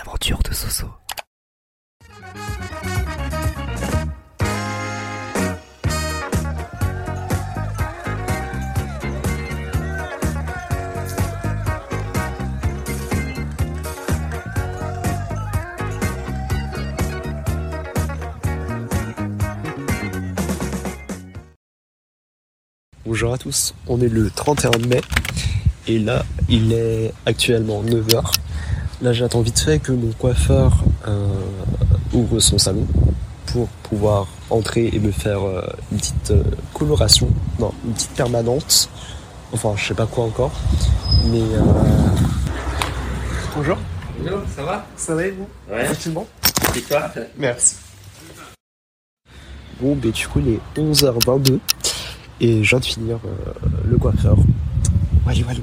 Aventures de Soso. Bonjour à tous, on est le 31 mai et là il est actuellement 9h. Là j'attends vite fait que mon coiffeur euh, ouvre son salon pour pouvoir entrer et me faire euh, une petite euh, coloration, non une petite permanente, enfin je sais pas quoi encore, mais euh... Bonjour, Hello, ça va? Ça va et vous? Ouais. Facilement Et toi? Merci. Bon, ben du coup, il est 11h22 et je viens de finir euh, le coiffeur. Walou, walou.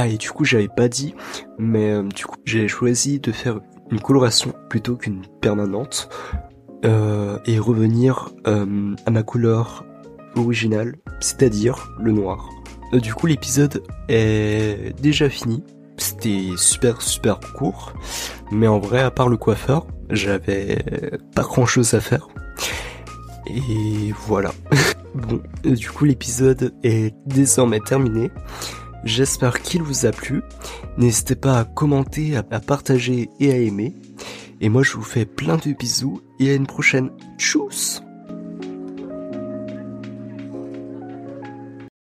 Ah, et du coup, j'avais pas dit, mais euh, du coup, j'ai choisi de faire une coloration plutôt qu'une permanente euh, et revenir euh, à ma couleur originale, c'est-à-dire le noir. Euh, du coup, l'épisode est déjà fini. C'était super super court, mais en vrai, à part le coiffeur, j'avais pas grand-chose à faire. Et voilà. bon, euh, du coup, l'épisode est désormais terminé. J'espère qu'il vous a plu. N'hésitez pas à commenter, à partager et à aimer. Et moi je vous fais plein de bisous et à une prochaine. Tchuss